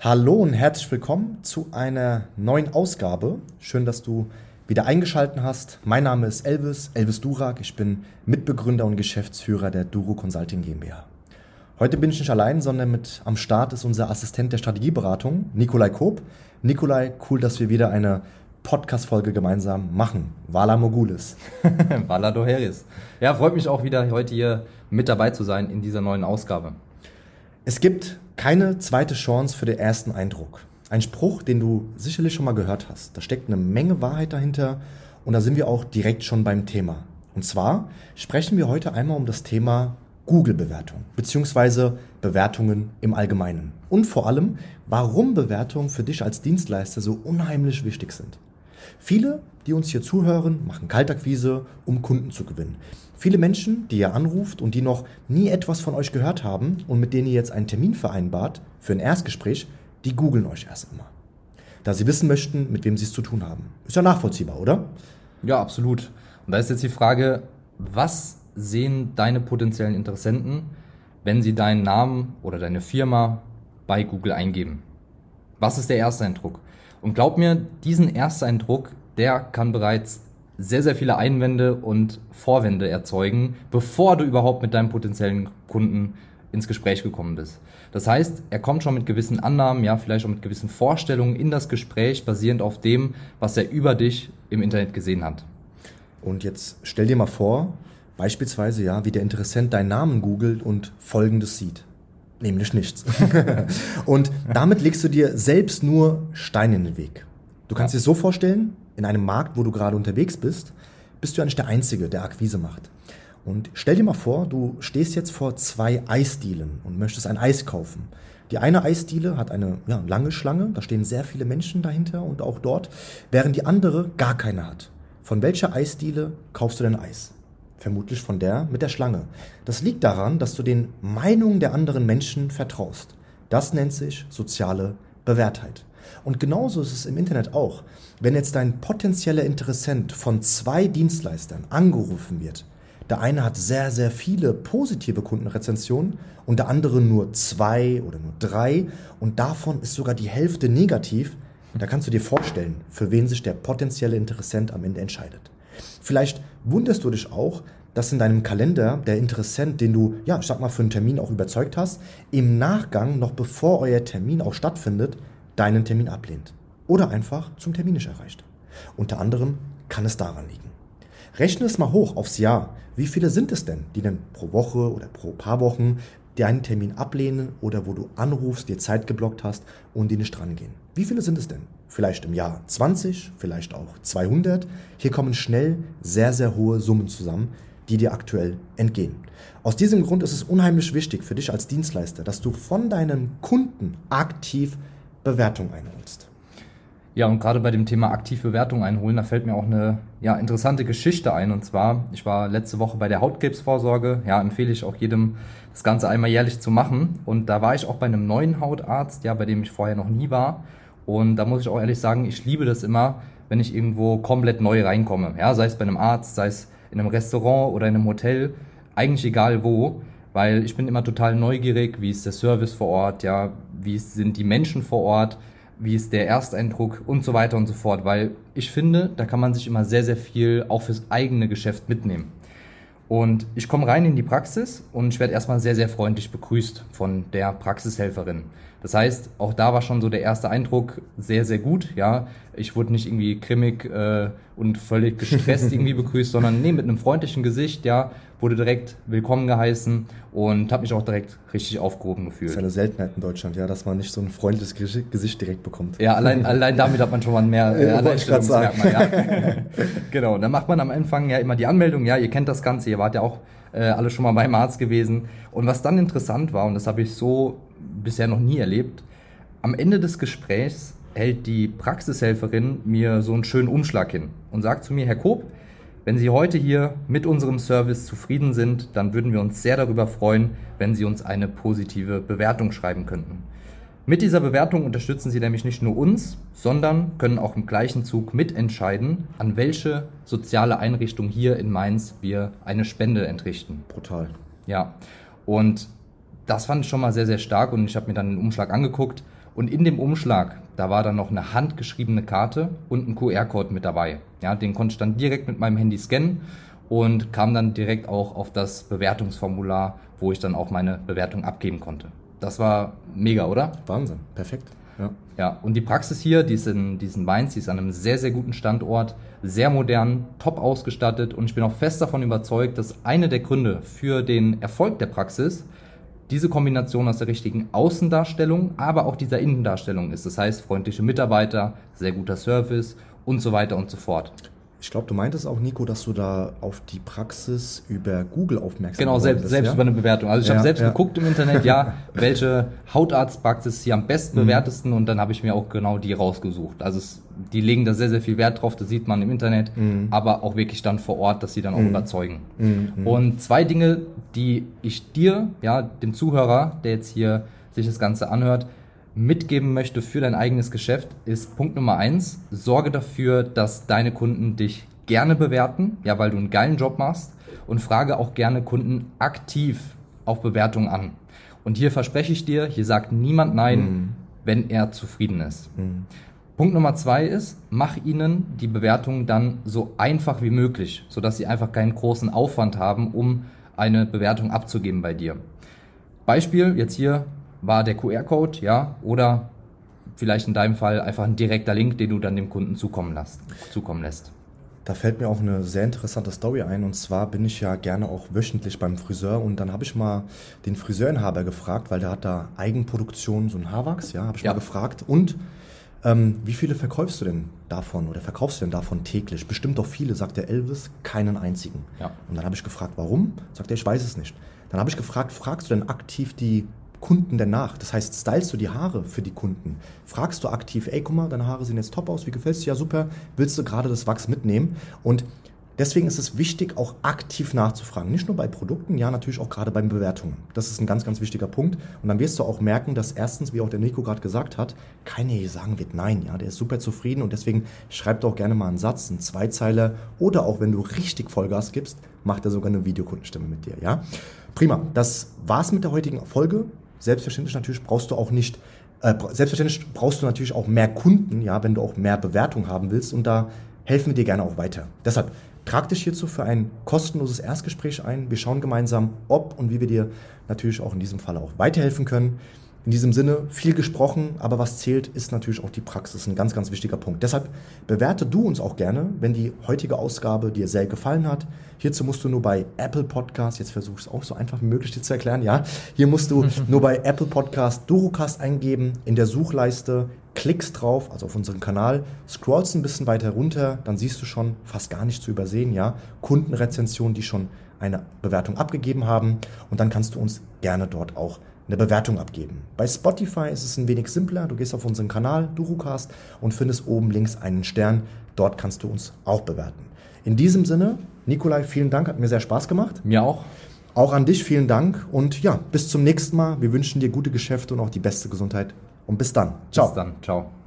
Hallo und herzlich willkommen zu einer neuen Ausgabe. Schön, dass du wieder eingeschaltet hast. Mein Name ist Elvis, Elvis Durak. Ich bin Mitbegründer und Geschäftsführer der Duro Consulting GmbH. Heute bin ich nicht allein, sondern mit am Start ist unser Assistent der Strategieberatung, Nikolai Koop. Nikolai, cool, dass wir wieder eine Podcast-Folge gemeinsam machen. Vala Mogulis. Vala Doheris. Ja, freut mich auch wieder heute hier mit dabei zu sein in dieser neuen Ausgabe. Es gibt keine zweite Chance für den ersten Eindruck. Ein Spruch, den du sicherlich schon mal gehört hast. Da steckt eine Menge Wahrheit dahinter und da sind wir auch direkt schon beim Thema. Und zwar sprechen wir heute einmal um das Thema Google-Bewertung beziehungsweise Bewertungen im Allgemeinen. Und vor allem, warum Bewertungen für dich als Dienstleister so unheimlich wichtig sind. Viele, die uns hier zuhören, machen Kaltakquise, um Kunden zu gewinnen. Viele Menschen, die ihr anruft und die noch nie etwas von euch gehört haben und mit denen ihr jetzt einen Termin vereinbart für ein Erstgespräch, die googeln euch erst immer. Da sie wissen möchten, mit wem sie es zu tun haben. Ist ja nachvollziehbar, oder? Ja, absolut. Und da ist jetzt die Frage, was sehen deine potenziellen Interessenten, wenn sie deinen Namen oder deine Firma bei Google eingeben? Was ist der erste Eindruck? Und glaub mir, diesen Ersteindruck, der kann bereits sehr, sehr viele Einwände und Vorwände erzeugen, bevor du überhaupt mit deinem potenziellen Kunden ins Gespräch gekommen bist. Das heißt, er kommt schon mit gewissen Annahmen, ja, vielleicht auch mit gewissen Vorstellungen in das Gespräch, basierend auf dem, was er über dich im Internet gesehen hat. Und jetzt stell dir mal vor, beispielsweise, ja, wie der Interessent deinen Namen googelt und Folgendes sieht. Nämlich nichts. und damit legst du dir selbst nur Steine in den Weg. Du kannst ja. dir so vorstellen, in einem Markt, wo du gerade unterwegs bist, bist du ja nicht der Einzige, der Akquise macht. Und stell dir mal vor, du stehst jetzt vor zwei Eisdielen und möchtest ein Eis kaufen. Die eine Eisdiele hat eine ja, lange Schlange, da stehen sehr viele Menschen dahinter und auch dort, während die andere gar keine hat. Von welcher Eisdiele kaufst du denn Eis? Vermutlich von der mit der Schlange. Das liegt daran, dass du den Meinungen der anderen Menschen vertraust. Das nennt sich soziale Bewährtheit. Und genauso ist es im Internet auch. Wenn jetzt dein potenzieller Interessent von zwei Dienstleistern angerufen wird, der eine hat sehr, sehr viele positive Kundenrezensionen und der andere nur zwei oder nur drei und davon ist sogar die Hälfte negativ, da kannst du dir vorstellen, für wen sich der potenzielle Interessent am Ende entscheidet. Vielleicht wunderst du dich auch, dass in deinem Kalender der Interessent, den du, ja, ich sag mal, für einen Termin auch überzeugt hast, im Nachgang, noch bevor euer Termin auch stattfindet, deinen Termin ablehnt oder einfach zum Termin nicht erreicht. Unter anderem kann es daran liegen. Rechne es mal hoch aufs Jahr. Wie viele sind es denn, die denn pro Woche oder pro paar Wochen deinen Termin ablehnen oder wo du anrufst, dir Zeit geblockt hast und die nicht drangehen? Wie viele sind es denn? Vielleicht im Jahr 20, vielleicht auch 200. Hier kommen schnell sehr, sehr hohe Summen zusammen, die dir aktuell entgehen. Aus diesem Grund ist es unheimlich wichtig für dich als Dienstleister, dass du von deinen Kunden aktiv Bewertung einholst. Ja, und gerade bei dem Thema aktiv Bewertung einholen, da fällt mir auch eine ja, interessante Geschichte ein. Und zwar, ich war letzte Woche bei der Hautkrebsvorsorge. Ja, empfehle ich auch jedem, das Ganze einmal jährlich zu machen. Und da war ich auch bei einem neuen Hautarzt, ja, bei dem ich vorher noch nie war. Und da muss ich auch ehrlich sagen, ich liebe das immer, wenn ich irgendwo komplett neu reinkomme. Ja, sei es bei einem Arzt, sei es in einem Restaurant oder in einem Hotel, eigentlich egal wo, weil ich bin immer total neugierig, wie ist der Service vor Ort, ja, wie sind die Menschen vor Ort, wie ist der Ersteindruck und so weiter und so fort, weil ich finde, da kann man sich immer sehr, sehr viel auch fürs eigene Geschäft mitnehmen. Und ich komme rein in die Praxis und ich werde erstmal sehr, sehr freundlich begrüßt von der Praxishelferin. Das heißt, auch da war schon so der erste Eindruck sehr, sehr gut. Ja, ich wurde nicht irgendwie grimmig äh, und völlig gestresst irgendwie begrüßt, sondern nee, mit einem freundlichen Gesicht. Ja, wurde direkt willkommen geheißen und habe mich auch direkt richtig aufgehoben gefühlt. Das ist eine Seltenheit in Deutschland, ja, dass man nicht so ein freundliches Gesicht direkt bekommt. Ja, allein, allein damit hat man schon mal mehr äh, Alleinstellungsmerkmal. Ja. genau, und dann macht man am Anfang ja immer die Anmeldung. Ja, ihr kennt das Ganze, ihr wart ja auch äh, alle schon mal beim Arzt gewesen. Und was dann interessant war, und das habe ich so bisher noch nie erlebt, am Ende des Gesprächs hält die Praxishelferin mir so einen schönen Umschlag hin und sagt zu mir, Herr Koop, wenn Sie heute hier mit unserem Service zufrieden sind, dann würden wir uns sehr darüber freuen, wenn Sie uns eine positive Bewertung schreiben könnten. Mit dieser Bewertung unterstützen Sie nämlich nicht nur uns, sondern können auch im gleichen Zug mitentscheiden, an welche soziale Einrichtung hier in Mainz wir eine Spende entrichten. Brutal. Ja, und das fand ich schon mal sehr, sehr stark und ich habe mir dann den Umschlag angeguckt Und in dem Umschlag, da war dann noch eine handgeschriebene Karte und ein QR-Code mit dabei. Ja, den konnte ich dann direkt mit meinem Handy scannen und kam dann direkt auch auf das Bewertungsformular, wo ich dann auch meine Bewertung abgeben konnte. Das war mega, oder? Wahnsinn, perfekt. Ja. ja, und die Praxis hier, die ist in diesen Mainz, die ist an einem sehr, sehr guten Standort, sehr modern, top ausgestattet und ich bin auch fest davon überzeugt, dass eine der Gründe für den Erfolg der Praxis diese Kombination aus der richtigen Außendarstellung, aber auch dieser Innendarstellung ist. Das heißt, freundliche Mitarbeiter, sehr guter Service und so weiter und so fort. Ich glaube, du meintest auch, Nico, dass du da auf die Praxis über Google aufmerksam Genau, selbst, bist, selbst ja? über eine Bewertung. Also ich ja, habe selbst ja. geguckt im Internet, ja, welche Hautarztpraxis hier am besten mhm. bewertesten und dann habe ich mir auch genau die rausgesucht. Also es, die legen da sehr, sehr viel Wert drauf, das sieht man im Internet, mhm. aber auch wirklich dann vor Ort, dass sie dann auch mhm. überzeugen. Mhm. Und zwei Dinge, die ich dir, ja, dem Zuhörer, der jetzt hier sich das Ganze anhört, mitgeben möchte für dein eigenes Geschäft, ist Punkt Nummer eins, sorge dafür, dass deine Kunden dich gerne bewerten, ja, weil du einen geilen Job machst und frage auch gerne Kunden aktiv auf Bewertung an. Und hier verspreche ich dir, hier sagt niemand Nein, mhm. wenn er zufrieden ist. Mhm. Punkt Nummer zwei ist, mach ihnen die Bewertung dann so einfach wie möglich, sodass sie einfach keinen großen Aufwand haben, um eine Bewertung abzugeben bei dir. Beispiel jetzt hier war der QR-Code, ja, oder vielleicht in deinem Fall einfach ein direkter Link, den du dann dem Kunden zukommen lässt. Zukommen lässt. Da fällt mir auch eine sehr interessante Story ein. Und zwar bin ich ja gerne auch wöchentlich beim Friseur. Und dann habe ich mal den Friseurinhaber gefragt, weil der hat da Eigenproduktion, so ein Haarwachs, ja, habe ich ja. mal gefragt. Und ähm, wie viele verkaufst du denn davon oder verkaufst du denn davon täglich? Bestimmt doch viele, sagt der Elvis, keinen einzigen. Ja. Und dann habe ich gefragt, warum? Sagt er, ich weiß es nicht. Dann habe ich gefragt, fragst du denn aktiv die Kunden danach. Das heißt, stylst du die Haare für die Kunden? Fragst du aktiv, ey, guck mal, deine Haare sehen jetzt top aus, wie gefällst du? Ja, super. Willst du gerade das Wachs mitnehmen? Und deswegen ist es wichtig, auch aktiv nachzufragen. Nicht nur bei Produkten, ja, natürlich auch gerade bei Bewertungen. Das ist ein ganz, ganz wichtiger Punkt. Und dann wirst du auch merken, dass erstens, wie auch der Nico gerade gesagt hat, keiner hier sagen wird, nein, ja, der ist super zufrieden und deswegen schreibt auch gerne mal einen Satz, einen Zweizeiler oder auch wenn du richtig Vollgas gibst, macht er sogar eine Videokundenstimme mit dir, ja. Prima, das war's mit der heutigen Folge. Selbstverständlich natürlich brauchst du auch nicht, äh, selbstverständlich brauchst du natürlich auch mehr Kunden, ja, wenn du auch mehr Bewertung haben willst und da helfen wir dir gerne auch weiter. Deshalb trag dich hierzu für ein kostenloses Erstgespräch ein. Wir schauen gemeinsam, ob und wie wir dir natürlich auch in diesem Fall auch weiterhelfen können. In diesem Sinne viel gesprochen, aber was zählt, ist natürlich auch die Praxis. Ein ganz, ganz wichtiger Punkt. Deshalb bewerte du uns auch gerne, wenn die heutige Ausgabe dir sehr gefallen hat. Hierzu musst du nur bei Apple Podcast, jetzt versuche ich es auch so einfach wie möglich dir zu erklären, ja. Hier musst du nur bei Apple Podcast Durocast eingeben, in der Suchleiste klickst drauf, also auf unseren Kanal, scrollst ein bisschen weiter runter, dann siehst du schon fast gar nicht zu übersehen, ja, Kundenrezensionen, die schon eine Bewertung abgegeben haben und dann kannst du uns gerne dort auch eine Bewertung abgeben. Bei Spotify ist es ein wenig simpler. Du gehst auf unseren Kanal Durucast und findest oben links einen Stern. Dort kannst du uns auch bewerten. In diesem Sinne, Nikolai, vielen Dank, hat mir sehr Spaß gemacht. Mir auch. Auch an dich vielen Dank und ja, bis zum nächsten Mal. Wir wünschen dir gute Geschäfte und auch die beste Gesundheit. Und bis dann. Ciao. Bis dann. Ciao.